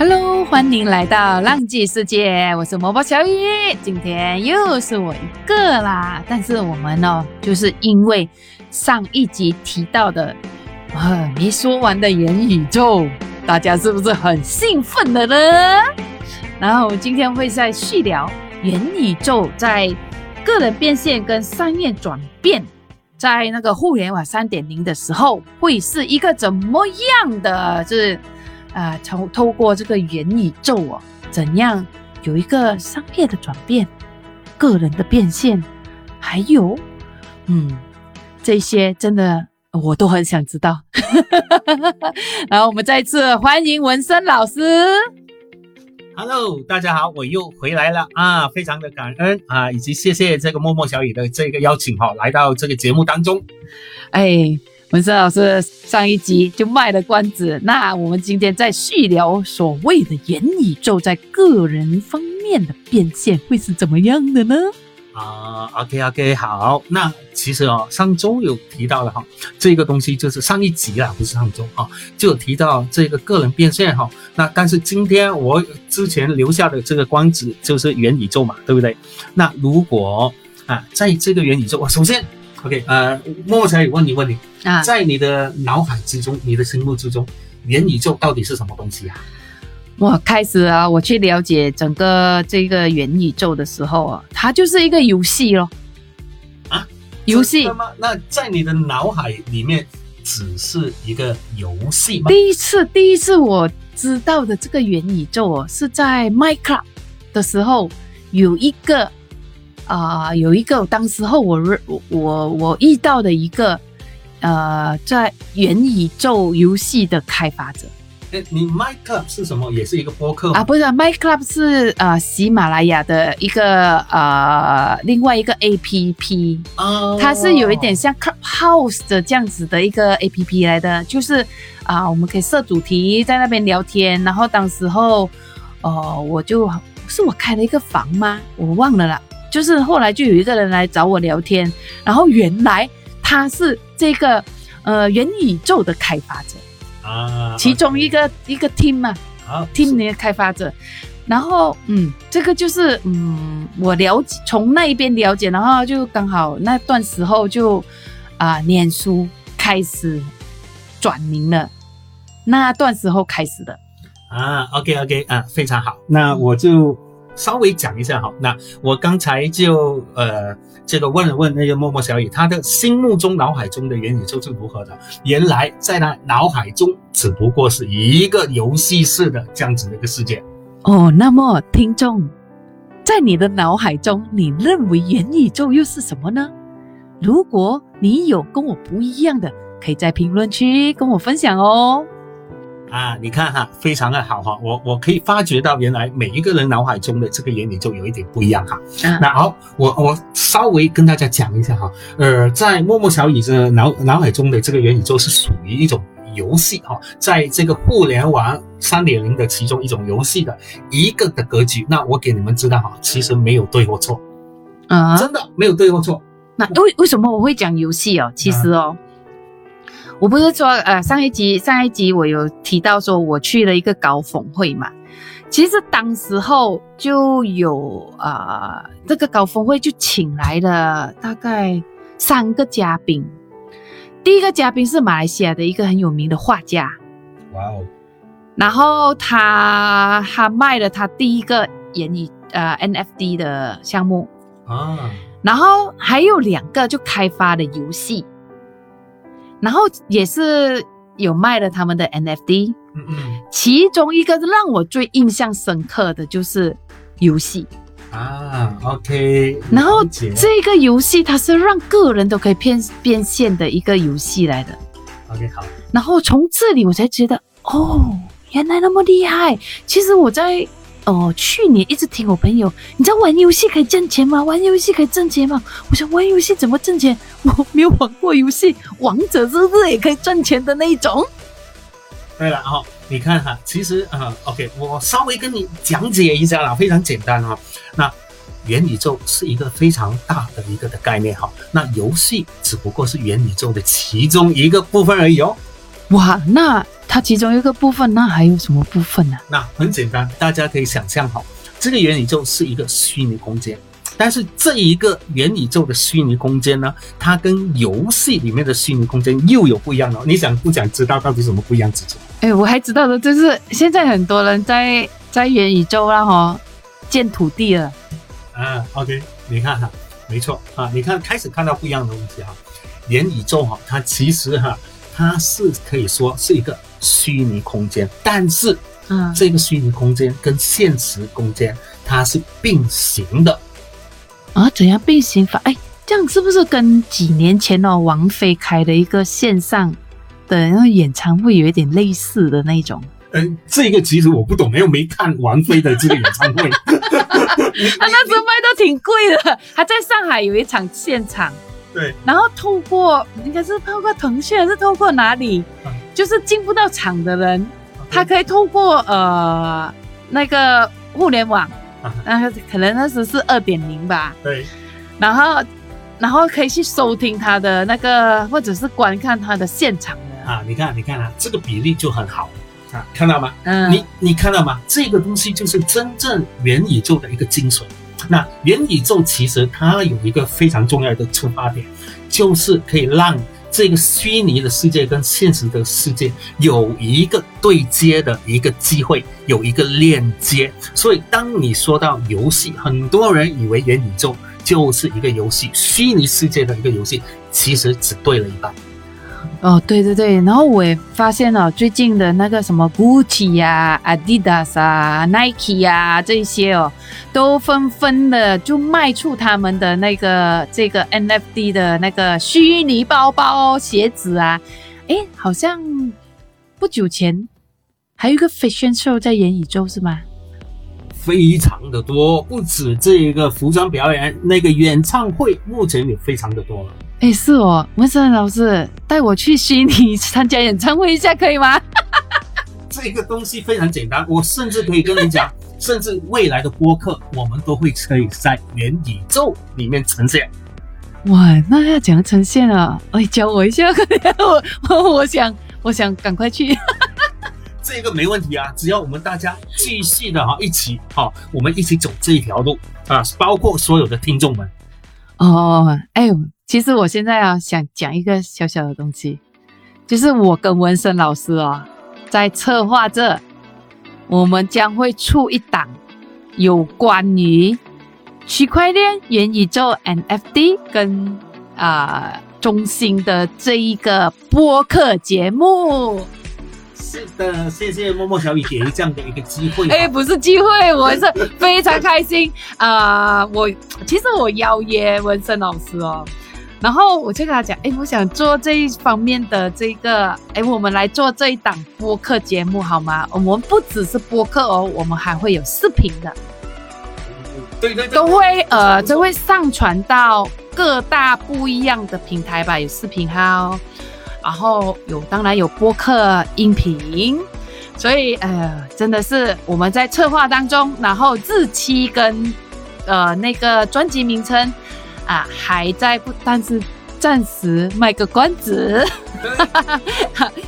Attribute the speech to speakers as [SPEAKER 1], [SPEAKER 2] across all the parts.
[SPEAKER 1] Hello，欢迎来到浪迹世界，我是摸摸小雨，今天又是我一个啦。但是我们呢，就是因为上一集提到的啊没说完的元宇宙，大家是不是很兴奋的呢？然后今天会再续聊元宇宙在个人变现跟商业转变，在那个互联网三点零的时候，会是一个怎么样的？就是。啊，从透过这个元宇宙哦，怎样有一个商业的转变，个人的变现，还有，嗯，这些真的我都很想知道。然后我们再次欢迎文森老师。
[SPEAKER 2] Hello，大家好，我又回来了啊，非常的感恩啊，以及谢谢这个默默小雨的这个邀请哈，来到这个节目当中。
[SPEAKER 1] 哎。文森老师上一集就卖了关子，那我们今天再细聊所谓的元宇宙在个人方面的变现会是怎么样的呢？
[SPEAKER 2] 啊，OK OK，好，那其实哦，上周有提到了哈，这个东西就是上一集啦，不是上周啊，就提到这个个人变现哈。那但是今天我之前留下的这个关子就是元宇宙嘛，对不对？那如果啊，在这个元宇宙，我首先。OK，呃，莫才问你问你啊，在你的脑海之中，你的心目之中，元宇宙到底是什么东西啊？
[SPEAKER 1] 我开始啊，我去了解整个这个元宇宙的时候啊，它就是一个游戏咯。
[SPEAKER 2] 啊，
[SPEAKER 1] 游戏
[SPEAKER 2] 吗？那在你的脑海里面只是一个游戏吗？
[SPEAKER 1] 第一次，第一次我知道的这个元宇宙哦，是在 Minecraft 的时候有一个。啊，有一个当时候我我我遇到的一个呃，在元宇宙游戏的开发者。
[SPEAKER 2] 哎，你 MyClub 是什么？也是一个播客
[SPEAKER 1] 啊？不是，MyClub 是呃喜马拉雅的一个呃另外一个 APP 哦，它是有一点像 Clubhouse 的这样子的一个 APP 来的，就是啊，我们可以设主题在那边聊天，然后当时候哦，我就是我开了一个房吗？我忘了啦。就是后来就有一个人来找我聊天，然后原来他是这个呃元宇宙的开发者啊，其中一个一个 team 嘛，team 的开发者，然后嗯，这个就是嗯我了解从那一边了解，然后就刚好那段时候就啊念书开始转名了，那段时候开始的
[SPEAKER 2] 啊，OK OK 啊，非常好，那我就。稍微讲一下哈，那我刚才就呃这个问了问那个默默小雨，他的心目中脑海中的元宇宙是如何的？原来在他脑海中只不过是一个游戏式的这样子的一个世界
[SPEAKER 1] 哦。那么听众，在你的脑海中，你认为元宇宙又是什么呢？如果你有跟我不一样的，可以在评论区跟我分享哦。
[SPEAKER 2] 啊，你看哈，非常的好哈，我我可以发觉到原来每一个人脑海中的这个元宇宙有一点不一样哈。那好，我我稍微跟大家讲一下哈，呃，在默默小雨的脑脑海中的这个元宇宙是属于一种游戏哈，在这个互联网三点零的其中一种游戏的一个的格局。那我给你们知道哈，其实没有对或错，啊，真的没有对或错。
[SPEAKER 1] 那为为什么我会讲游戏哦？其实哦。我不是说，呃，上一集上一集我有提到说我去了一个高峰会嘛，其实当时候就有啊，这个高峰会就请来了大概三个嘉宾，第一个嘉宾是马来西亚的一个很有名的画家，哇哦，然后他他卖了他第一个演艺呃 NFT 的项目。啊，然后还有两个就开发的游戏。然后也是有卖了他们的 NFT，嗯嗯，其中一个让我最印象深刻的就是游戏。
[SPEAKER 2] 啊，OK，
[SPEAKER 1] 然后这个游戏它是让个人都可以变变现的一个游戏来的
[SPEAKER 2] ，OK 好，
[SPEAKER 1] 然后从这里我才觉得哦，原来那么厉害，其实我在。哦，去年一直听我朋友，你知道玩游戏可以挣钱吗？玩游戏可以挣钱吗？我想玩游戏怎么挣钱？我没有玩过游戏，王者是不是也可以赚钱的那一种？
[SPEAKER 2] 对了哈，你看哈，其实啊，OK，我稍微跟你讲解一下啦，非常简单哈。那元宇宙是一个非常大的一个的概念哈，那游戏只不过是元宇宙的其中一个部分而已哦。
[SPEAKER 1] 哇，那。它其中一个部分，那还有什么部分呢？
[SPEAKER 2] 那很简单，大家可以想象哈，这个元宇宙是一个虚拟空间，但是这一个元宇宙的虚拟空间呢，它跟游戏里面的虚拟空间又有不一样了。你想不想知道到底什么不一样之处？
[SPEAKER 1] 哎，我还知道的就是现在很多人在在元宇宙啦哈建土地了。
[SPEAKER 2] 啊，OK，你看哈，没错啊，你看开始看到不一样的东西哈，元宇宙哈，它其实哈，它是可以说是一个。虚拟空间，但是，嗯，这个虚拟空间跟现实空间它是并行的
[SPEAKER 1] 啊？怎样并行法？哎，这样是不是跟几年前哦王菲开的一个线上的那个演唱会有一点类似的那种？
[SPEAKER 2] 嗯，这个其实我不懂，没有没看王菲的这个演唱会。
[SPEAKER 1] 他 那时候卖都挺贵的，他在上海有一场现场。
[SPEAKER 2] 对，
[SPEAKER 1] 然后透过应该是透过腾讯还是透过哪里？就是进不到场的人，他可以透过呃那个互联网，那可能那时是二点零吧。
[SPEAKER 2] 对，
[SPEAKER 1] 然后然后可以去收听他的那个，或者是观看他的现场的
[SPEAKER 2] 啊。你看，你看啊，这个比例就很好啊，看到吗？嗯，你你看到吗？这个东西就是真正元宇宙的一个精髓。那元宇宙其实它有一个非常重要的出发点，就是可以让。这个虚拟的世界跟现实的世界有一个对接的一个机会，有一个链接。所以，当你说到游戏，很多人以为元宇宙就是一个游戏，虚拟世界的一个游戏，其实只对了一半。
[SPEAKER 1] 哦，对对对，然后我也发现了最近的那个什么 Gucci 呀、Adidas 啊、Nike 呀这些哦，都纷纷的就卖出他们的那个这个 NFT 的那个虚拟包包、鞋子啊。哎，好像不久前还有一个 Fashion Show 在元宇宙是吗？
[SPEAKER 2] 非常的多，不止这一个服装表演，那个演唱会目前也非常的多了。
[SPEAKER 1] 哎，是哦，文森老师带我去悉尼参加演唱会一下，可以吗？
[SPEAKER 2] 这个东西非常简单，我甚至可以跟你讲，甚至未来的播客，我们都会可以在元宇宙里面呈现。
[SPEAKER 1] 哇，那要怎样呈现啊？哎，教我一下，我我我想我想赶快去。
[SPEAKER 2] 这个没问题啊，只要我们大家继续的哈，一起哈，我们一起走这一条路啊，包括所有的听众们。
[SPEAKER 1] 哦，哎呦。其实我现在啊，想讲一个小小的东西，就是我跟文森老师啊，在策划着，我们将会出一档有关于区块链、元宇宙、NFT 跟啊中心的这一个播客节目。
[SPEAKER 2] 是的，谢谢默默小雨给这样的一个机会。
[SPEAKER 1] 哎，不是机会，我是非常开心啊！我其实我邀约文森老师哦。然后我就跟他讲，哎，我想做这一方面的这个，哎，我们来做这一档播客节目好吗？我们不只是播客哦，我们还会有视频的，
[SPEAKER 2] 对对，
[SPEAKER 1] 都会呃，都会上传到各大不一样的平台吧，有视频号，然后有当然有播客音频，所以呃，真的是我们在策划当中，然后日期跟呃那个专辑名称。啊，还在不？但是暂时卖个关子，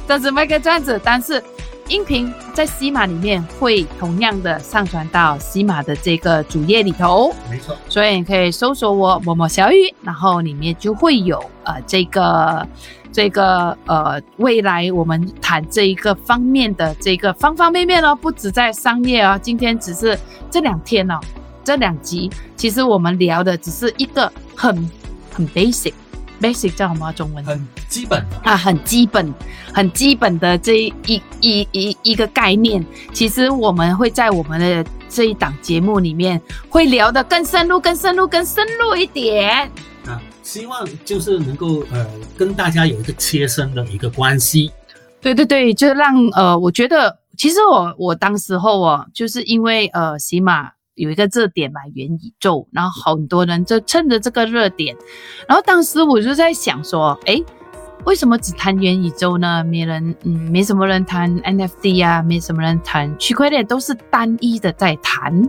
[SPEAKER 1] 暂时卖个关子。但是音频在西马里面会同样的上传到西马的这个主页里头，
[SPEAKER 2] 没错。
[SPEAKER 1] 所以你可以搜索我某某小雨，然后里面就会有呃这个这个呃未来我们谈这一个方面的这个方方面面哦，不止在商业哦，今天只是这两天哦。这两集其实我们聊的只是一个很很 basic，basic 叫什么中文？
[SPEAKER 2] 很基本
[SPEAKER 1] 啊，很基本、很基本的这一一一一个概念。其实我们会在我们的这一档节目里面会聊得更深入、更深入、更深入一点
[SPEAKER 2] 啊。希望就是能够呃跟大家有一个切身的一个关系。
[SPEAKER 1] 对对对，就让呃，我觉得其实我我当时候哦，就是因为呃，起码。有一个热点嘛，元宇宙，然后很多人就趁着这个热点，然后当时我就在想说，哎，为什么只谈元宇宙呢？没人，嗯，没什么人谈 NFT 啊，没什么人谈区块链，都是单一的在谈。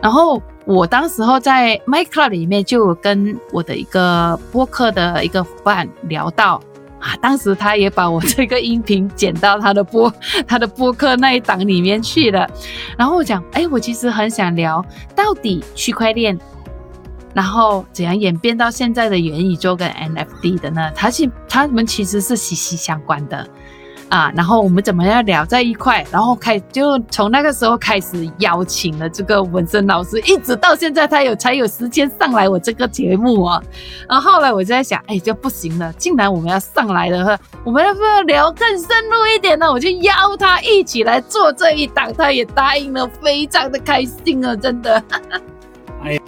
[SPEAKER 1] 然后我当时候在 My Club 里面就跟我的一个播客的一个伙伴聊到，啊，当时他也把我这个音频剪到他的播 他的播客那一档里面去了。然后我讲，哎，我其实很想聊到底区块链，然后怎样演变到现在的元宇宙跟 NFT 的呢？它是它们其实是息息相关的。啊，然后我们怎么样聊在一块？然后开就从那个时候开始邀请了这个文森老师，一直到现在他有才有时间上来我这个节目啊。然后后来我就在想，哎，就不行了，竟然我们要上来的话，我们要不要聊更深入一点呢？我就邀他一起来做这一档，他也答应了，非常的开心啊，真的。哎，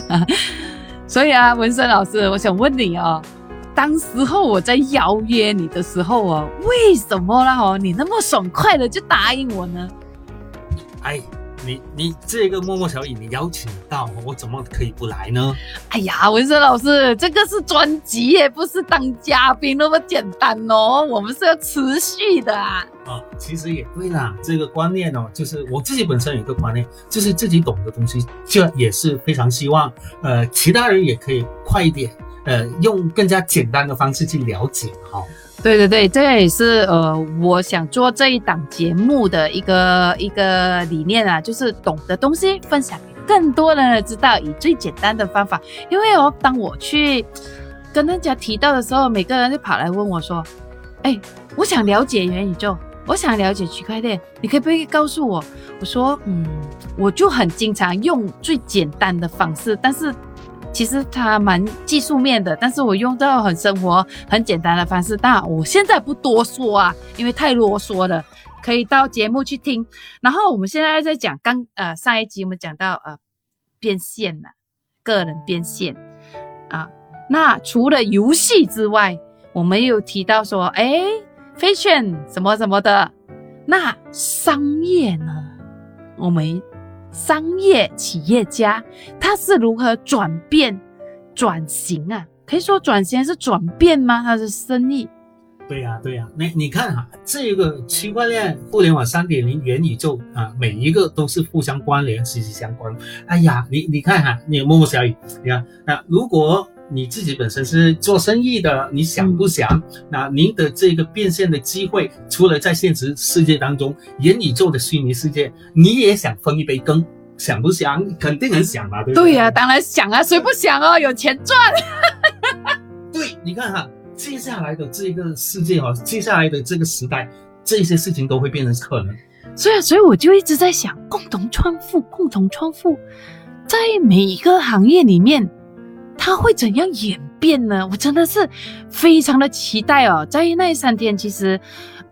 [SPEAKER 1] 所以啊，文森老师，我想问你啊。当时候我在邀约你的时候哦，为什么啦？哦，你那么爽快的就答应我呢？
[SPEAKER 2] 哎，你你这个默默小雨，你邀请到我，怎么可以不来呢？
[SPEAKER 1] 哎呀，文生老师，这个是专辑耶，不是当嘉宾那么简单哦。我们是要持续的啊。
[SPEAKER 2] 啊，其实也对啦，这个观念哦，就是我自己本身有一个观念，就是自己懂的东西，这也是非常希望，呃，其他人也可以快一点。呃，用更加简单的方式去了解哈。
[SPEAKER 1] 对对对，这也是呃，我想做这一档节目的一个一个理念啊，就是懂的东西分享给更多人知道，以最简单的方法。因为哦，当我去跟人家提到的时候，每个人就跑来问我说：“哎，我想了解元宇宙，我想了解区块链，你可不可以告诉我？”我说：“嗯，我就很经常用最简单的方式，但是。”其实它蛮技术面的，但是我用到很生活、很简单的方式。但我现在不多说啊，因为太啰嗦了，可以到节目去听。然后我们现在在讲刚呃上一集我们讲到呃变现了，个人变现啊。那除了游戏之外，我们有提到说，哎，fashion 什么什么的。那商业呢？我们。商业企业家他是如何转变、转型啊？可以说转型是转变吗？他是生意？
[SPEAKER 2] 对呀，对呀。那你看哈，这个区块链、互联网三点零、元宇宙啊，每一个都是互相关联、息息相关。哎呀，你你看哈，你摸摸小雨，你看那如果。你自己本身是做生意的，你想不想？那您的这个变现的机会，除了在现实世界当中，元宇宙的虚拟世界，你也想分一杯羹？想不想？肯定很想吧，对
[SPEAKER 1] 不对？对呀，当然想啊，谁不想哦？有钱赚。
[SPEAKER 2] 对，你看哈，接下来的这个世界哦，接下来的这个时代，这些事情都会变成可能。
[SPEAKER 1] 所以，所以我就一直在想，共同创富，共同创富，在每一个行业里面。它会怎样演变呢？我真的是非常的期待哦！在那三天，其实，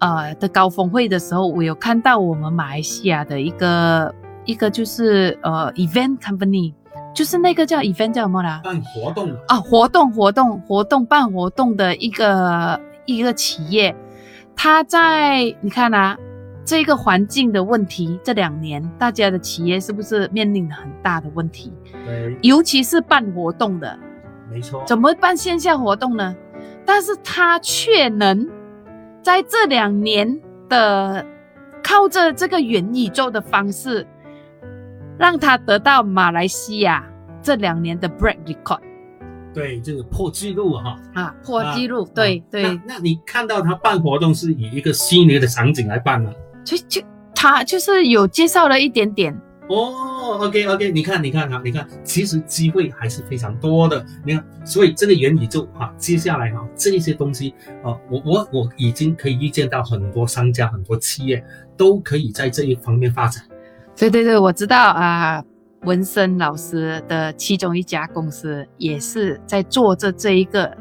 [SPEAKER 1] 呃的高峰会的时候，我有看到我们马来西亚的一个一个就是呃 event company，就是那个叫 event 叫什么啦？
[SPEAKER 2] 办活动
[SPEAKER 1] 啊，活动活动活动办活动的一个一个企业，他在你看啊，这个环境的问题，这两年大家的企业是不是面临了很大的问题？
[SPEAKER 2] 对，
[SPEAKER 1] 尤其是办活动的，
[SPEAKER 2] 没错。
[SPEAKER 1] 怎么办线下活动呢？但是他却能在这两年的靠着这个元宇宙的方式，让他得到马来西亚这两年的 break record。
[SPEAKER 2] 对，这个破纪录哈
[SPEAKER 1] 啊，破纪录。对对。
[SPEAKER 2] 那你看到他办活动是以一个虚拟的场景来办吗？
[SPEAKER 1] 就就他就是有介绍了一点点。
[SPEAKER 2] 哦，OK OK，你看，你看哈，你看，其实机会还是非常多的。你看，所以这个元宇宙哈，接下来哈，这一些东西啊，我我我已经可以预见到很多商家、很多企业都可以在这一方面发展。
[SPEAKER 1] 对对对，我知道啊，文森老师的其中一家公司也是在做着这一个。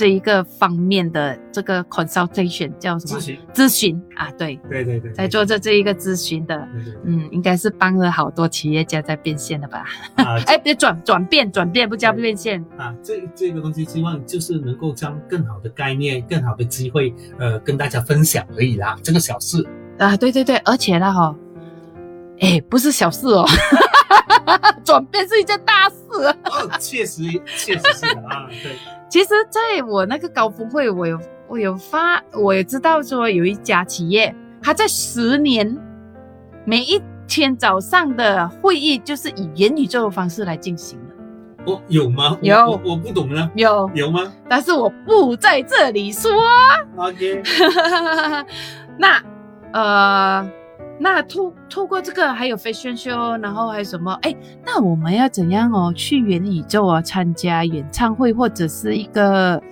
[SPEAKER 1] 这一个方面的这个 consultation 叫什么？咨询咨询啊，对
[SPEAKER 2] 对对对，
[SPEAKER 1] 在做着这一个咨询的，嗯，应该是帮了好多企业家在变现的吧？啊，哎，别转转变转变，不叫变现
[SPEAKER 2] 啊。这这个东西希望就是能够将更好的概念、更好的机会，呃，跟大家分享而已啦。这个小事
[SPEAKER 1] 啊，对对对，而且呢，哈，哎，不是小事哦，转变是一件大事
[SPEAKER 2] 哦，确实确实是啊，对。
[SPEAKER 1] 其实，在我那个高峰会，我有我有发，我也知道说有一家企业，他在十年每一天早上的会议就是以元宇宙的方式来进行的。
[SPEAKER 2] 哦，有吗？
[SPEAKER 1] 有
[SPEAKER 2] 我我不懂呢，
[SPEAKER 1] 有，
[SPEAKER 2] 有吗
[SPEAKER 1] 但是我不在这里说。
[SPEAKER 2] ？OK，
[SPEAKER 1] 那呃，那透透过这个还有 fashion show，然后还有什么？哎，那我们要怎样哦？去元宇宙啊，参加演唱会或者是一个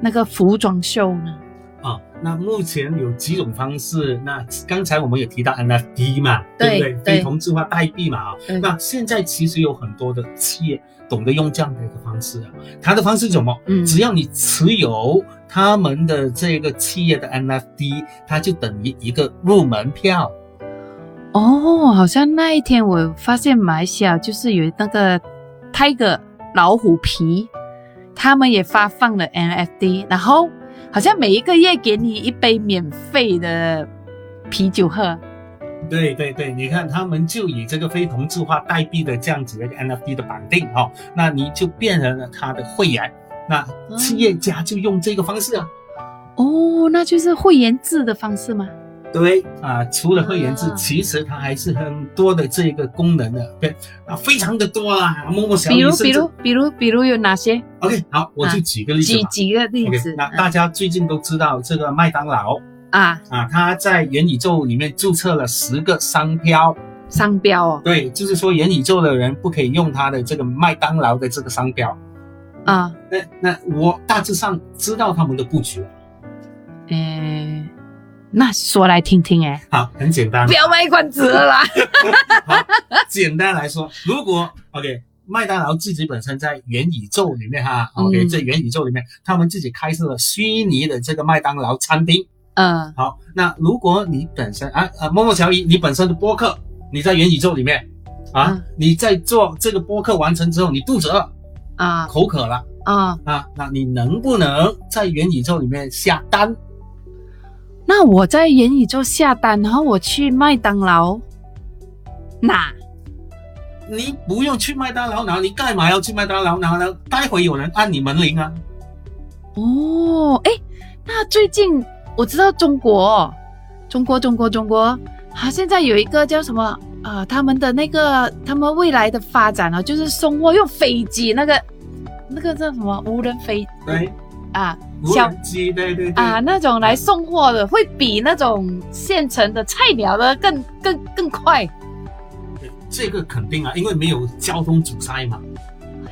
[SPEAKER 1] 那个服装秀呢？
[SPEAKER 2] 啊，那目前有几种方式。那刚才我们也提到 NFT 嘛，
[SPEAKER 1] 对
[SPEAKER 2] 不对？非同质化代币嘛啊
[SPEAKER 1] 对。
[SPEAKER 2] 那现在其实有很多的企业懂得用这样的一个方式啊。它的方式是什么？
[SPEAKER 1] 嗯
[SPEAKER 2] 只要你持有他们的这个企业的 NFT，它就等于一个入门票。
[SPEAKER 1] 哦，好像那一天我发现马来西亚就是有那个 Tiger 老虎皮，他们也发放了 NFT，然后好像每一个月给你一杯免费的啤酒喝。
[SPEAKER 2] 对对对，你看他们就以这个非同质化代币的这样子的一个 NFT 的绑定哈、哦，那你就变成了他的会员，那企业家就用这个方式啊。
[SPEAKER 1] 哦，那就是会员制的方式吗？
[SPEAKER 2] 对啊，除了会员制，
[SPEAKER 1] 啊
[SPEAKER 2] 其实它还是很多的这个功能的，对啊，非常的多啦。默默小
[SPEAKER 1] 比如，比如，比如，比如有哪些
[SPEAKER 2] ？OK，好，我就举个例子
[SPEAKER 1] 几
[SPEAKER 2] 嘛。
[SPEAKER 1] 几个例
[SPEAKER 2] OK，
[SPEAKER 1] 子？
[SPEAKER 2] 那大家最近都知道这个麦当劳
[SPEAKER 1] 啊，
[SPEAKER 2] 啊，它在元宇宙里面注册了十个商标，
[SPEAKER 1] 商标哦，
[SPEAKER 2] 对，就是说元宇宙的人不可以用它的这个麦当劳的这个商标。
[SPEAKER 1] 啊，
[SPEAKER 2] 那那我大致上知道他们的布局。
[SPEAKER 1] 诶，那说来听听，哎，
[SPEAKER 2] 好，很简单
[SPEAKER 1] 不。要卖关子了啦。
[SPEAKER 2] 好，简单来说，如果 OK，麦当劳自己本身在元宇宙里面哈、
[SPEAKER 1] 嗯
[SPEAKER 2] o k 在元宇宙里面，他们自己开设了虚拟的这个麦当劳餐厅。
[SPEAKER 1] 嗯
[SPEAKER 2] 好，那如果你本身啊啊，默默乔伊，你本身的播客，你在元宇宙里面啊，
[SPEAKER 1] 嗯
[SPEAKER 2] 你在做这个播客完成之后，你肚子饿、
[SPEAKER 1] 啊
[SPEAKER 2] 口渴了
[SPEAKER 1] 啊，
[SPEAKER 2] 啊，那你能不能在元宇宙里面下单？
[SPEAKER 1] 那我在元宇宙下单，然后我去麦当劳拿。
[SPEAKER 2] 你不用去麦当劳拿，你干嘛要去麦当劳拿呢？待会有人按你门铃啊。
[SPEAKER 1] 哦，哎，那最近我知道中国，中国，中国，中国，它现在有一个叫什么？呃，他们的那个，他们未来的发展啊，就是送货用飞机，那个那个叫什么无人飞
[SPEAKER 2] 对，
[SPEAKER 1] 啊，
[SPEAKER 2] 无
[SPEAKER 1] 小
[SPEAKER 2] 人机，对对对。
[SPEAKER 1] 啊那种来送货的，会比那种现成的菜鸟的更更更快。
[SPEAKER 2] 这个肯定啊，因为没有交通阻塞嘛。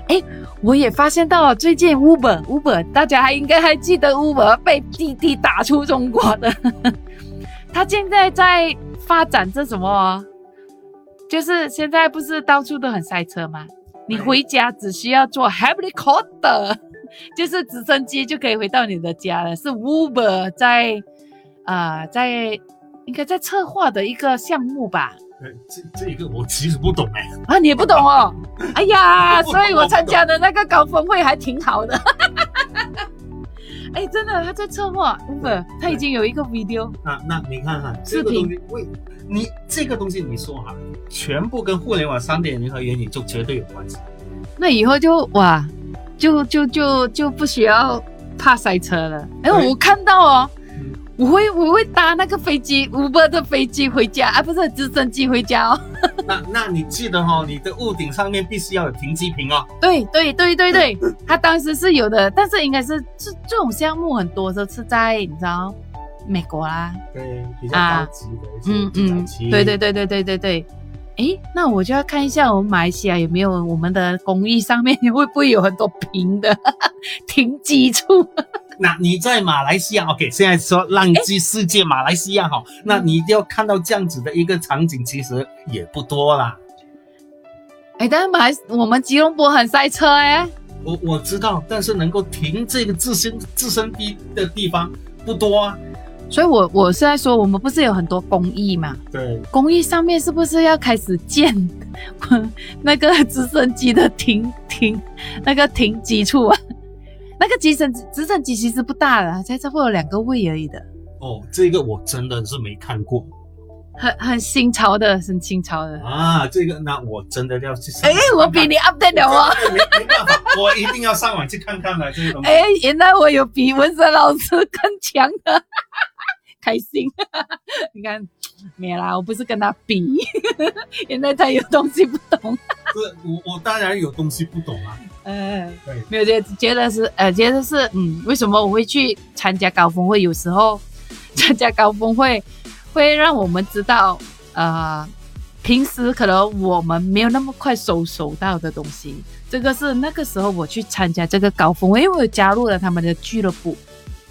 [SPEAKER 1] 哎我也发现到了，最近 Uber Uber，大家还应该还记得 Uber 被滴滴打出中国的，他现在在发展这什么哦？就是现在不是到处都很塞车吗？你回家只需要坐 helicopter，就是直升机就可以回到你的家了。是 Uber 在呃在应该在策划的一个项目吧？
[SPEAKER 2] 呃，这这个我其实不懂哎。
[SPEAKER 1] 啊，你也不懂哦？哎呀，所以我参加的那个高峰会还挺好的。哎，真的，他在策划 Uber，他已经有一个 video。
[SPEAKER 2] 那那你看哈
[SPEAKER 1] 视频
[SPEAKER 2] 这个东西，为你这个东西你说哈，全部跟互联网三点零和元宇宙绝对有关系。
[SPEAKER 1] 那以后就哇，就就就就不需要怕塞车了。哎，
[SPEAKER 2] 对
[SPEAKER 1] 我看到哦
[SPEAKER 2] 嗯，
[SPEAKER 1] 我会我会搭那个飞机 Uber 的飞机回家啊，不是直升机回家哦。
[SPEAKER 2] 那那你记得、哦，你的屋顶上面必须要有停机坪哦。
[SPEAKER 1] 对对对对对，他当时是有的，但是应该是这这种项目很多都是在你知道美国啦，
[SPEAKER 2] 对，比较
[SPEAKER 1] 啊
[SPEAKER 2] 高级的一些
[SPEAKER 1] 嗯嗯对对对对对对对。诶，那我就要看一下我们马来西亚有没有我们的公寓上面会不会有很多平的 停机处？
[SPEAKER 2] 那你在马来西亚，OK，现在说浪迹世界马来西亚哈，那你一定要看到这样子的一个场景，其实也不多啦。
[SPEAKER 1] 哎，但是马来我们吉隆坡很塞车哎。
[SPEAKER 2] 我我知道，但是能够停这个自身自身地的地方不多啊。
[SPEAKER 1] 所以我我是在说，我们不是有很多公益嘛？
[SPEAKER 2] 对，
[SPEAKER 1] 公益上面是不是要开始建 那个直升机的停停那个停机处啊？那个直升直升机其实不大的，才差不多有两个位而已的，
[SPEAKER 2] 哦，这个我真的是没看过
[SPEAKER 1] 很很新潮的，很新潮的。
[SPEAKER 2] 啊。这个那我真的要去上
[SPEAKER 1] 哎。我比你 update 了哦。
[SPEAKER 2] 对没没办法，我一定要上网去看看了这个东西。
[SPEAKER 1] 哎，原来我有比文森老师更强的，开心。你看，没啦，我不是跟他比，原来他有东西不懂。
[SPEAKER 2] 不是我我当然有东西不懂啊。
[SPEAKER 1] 呃，
[SPEAKER 2] 对，
[SPEAKER 1] 没有觉觉得是呃，觉得是嗯，为什么我会去参加高峰会？有时候参加高峰会会让我们知道，呃，平时可能我们没有那么快收收到的东西。这个是那个时候我去参加这个高峰会，因为我加入了他们的俱乐部，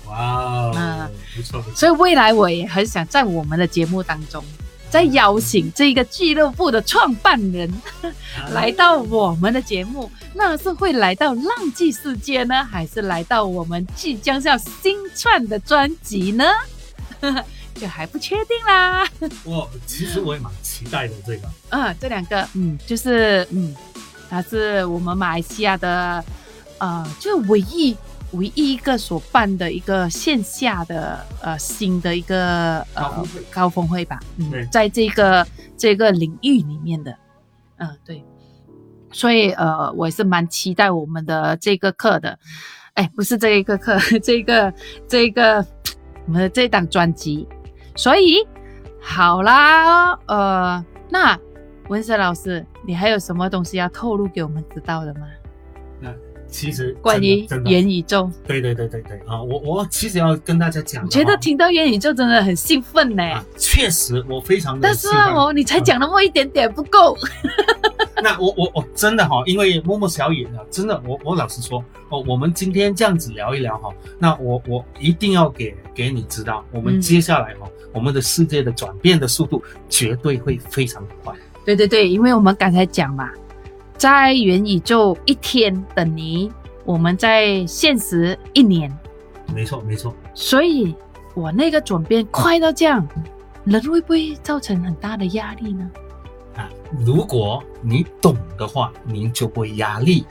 [SPEAKER 2] 哇哦，
[SPEAKER 1] 嗯
[SPEAKER 2] 不错不错，
[SPEAKER 1] 所以未来我也很想在我们的节目当中，再邀请这个俱乐部的创办人。来到我们的节目，那是会来到浪迹世界呢，还是来到我们即将要新创的专辑呢？就还不确定啦。
[SPEAKER 2] 我其实我也蛮期待的这个，
[SPEAKER 1] 嗯，这两个，嗯，就是，嗯，它是我们马来西亚的，呃，就是唯一唯一一个所办的一个线下的呃新的一个呃
[SPEAKER 2] 高峰会。
[SPEAKER 1] 吧，嗯，在这个这个领域里面的，嗯，对，所以呃，我也是蛮期待我们的这个课的，哎，不是这一个课，这个这个我们的这档专辑，所以好啦，呃，那文森老师，你还有什么东西要透露给我们知道的吗？
[SPEAKER 2] 其实
[SPEAKER 1] 关于元宇宙，
[SPEAKER 2] 对对对对对啊，我我其实要跟大家讲，
[SPEAKER 1] 我觉得听到元宇宙真的很兴奋呢。
[SPEAKER 2] 啊，确实我非常的
[SPEAKER 1] 但是啊，我你才讲那么一点点不够。
[SPEAKER 2] 那我我我真的哈，因为默默小野呢，真的我我老实说哦，我们今天这样子聊一聊哈，那我我一定要给给你知道，我们
[SPEAKER 1] 嗯
[SPEAKER 2] 接下来哈，我们的世界的转变的速度绝对会非常快。
[SPEAKER 1] 对对对，因为我们刚才讲嘛，在元宇宙一天等于我们在现实一年，
[SPEAKER 2] 没错没错，
[SPEAKER 1] 所以我那个转变快到这样，人会不会造成很大的压力呢？
[SPEAKER 2] 啊，如果你懂的话，您就不会压力。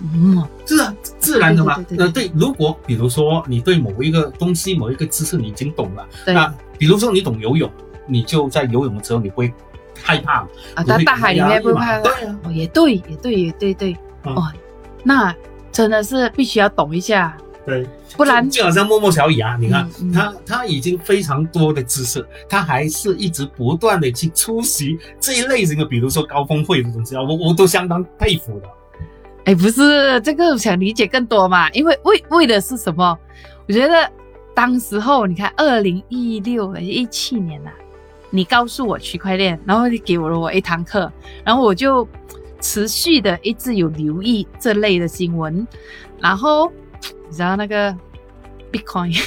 [SPEAKER 1] 嗯，
[SPEAKER 2] 是啊，自然的嘛。
[SPEAKER 1] 那对
[SPEAKER 2] 如果比如说你对某一个东西、某一个知识你已经懂了，那比如说你懂游泳，你就在游泳的时候你不会害怕，
[SPEAKER 1] 啊，
[SPEAKER 2] 不会
[SPEAKER 1] 在大海里面不怕
[SPEAKER 2] 对。啊，
[SPEAKER 1] 哦，也对，也对，也对对，
[SPEAKER 2] 嗯。
[SPEAKER 1] 哦，那真的是必须要懂一下，
[SPEAKER 2] 对，
[SPEAKER 1] 不然
[SPEAKER 2] 就就好像默默小雨啊，你看、
[SPEAKER 1] 嗯嗯。
[SPEAKER 2] 他他已经非常多的知识，他还是一直不断的去出席这一类型的，比如说高峰会的东西啊，我我都相当佩服的。
[SPEAKER 1] 哎，不是这个，我想理解更多嘛，因为为为的是什么？我觉得当时候你看，二零一六一七年呐、你告诉我区块链，然后你给了我一堂课，然后我就持续的一直有留意这类的新闻，然后 你知道那个 Bitcoin，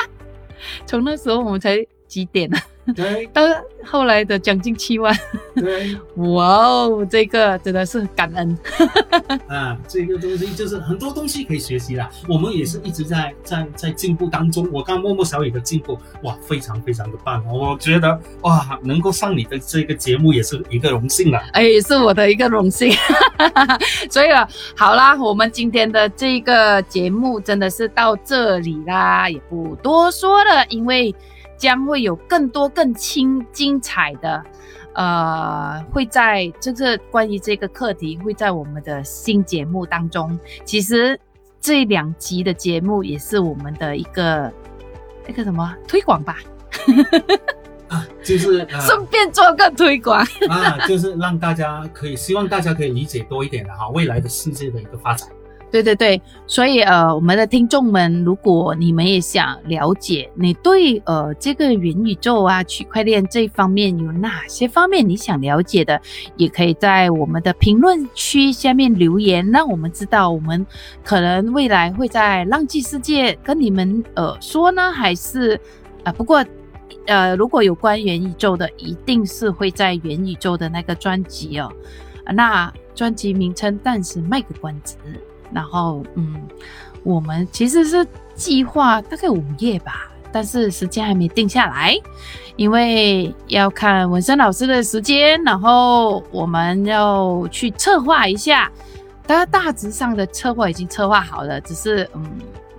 [SPEAKER 1] 从那时候我们才几点呢？
[SPEAKER 2] 对
[SPEAKER 1] 到后来的将近七万，
[SPEAKER 2] 对
[SPEAKER 1] 哇哦，这个真的是感恩。
[SPEAKER 2] 啊，这个东西就是很多东西可以学习啦。我们也是一直在在在进步当中。我看默默小野的进步，哇，非常非常的棒。我觉得哇，能够上你的这个节目也是一个荣幸了。
[SPEAKER 1] 哎，也是我的一个荣幸。所以啊，好啦，我们今天的这个节目真的是到这里啦，也不多说了，因为将会有更多更精精彩的，呃，会在就是关于这个课题会在我们的新节目当中。其实这两集的节目也是我们的一个那个什么推广吧，
[SPEAKER 2] 啊，就是啊
[SPEAKER 1] 顺便做个推广。
[SPEAKER 2] 啊，就是让大家可以，希望大家可以理解多一点的哈，未来的世界的一个发展。
[SPEAKER 1] 对对对，所以呃，我们的听众们，如果你们也想了解，你对呃这个元宇宙啊、区块链这方面有哪些方面你想了解的，也可以在我们的评论区下面留言，让我们知道我们可能未来会在浪迹世界跟你们呃说呢，还是啊、不过。呃，如果有关元宇宙的，一定是会在元宇宙的那个专辑哦。那专辑名称暂时卖个关子。然后，嗯，我们其实是计划大概五页吧，但是时间还没定下来，因为要看文森老师的时间，然后我们要去策划一下。大家大致上的策划已经策划好了，只是嗯，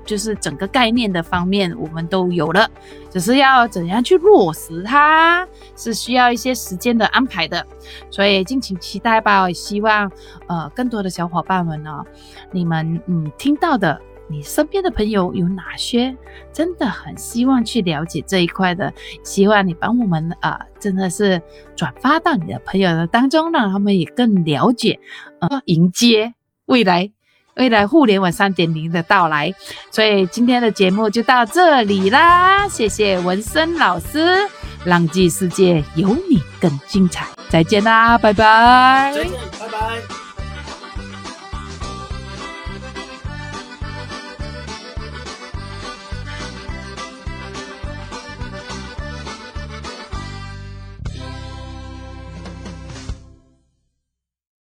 [SPEAKER 1] 就是整个概念的方面我们都有了，只是要怎样去落实它，是需要一些时间的安排的，所以敬请期待吧。也希望呃更多的小伙伴们呢、你们嗯听到的，你身边的朋友有哪些真的很希望去了解这一块的？希望你帮我们啊、真的是转发到你的朋友的当中，让他们也更了解，呃，迎接未来未来互联网三点零的到来。所以今天的节目就到这里啦，谢谢文森老师，浪迹世界有你更精彩，再见啦，拜拜。
[SPEAKER 2] 再见，拜拜。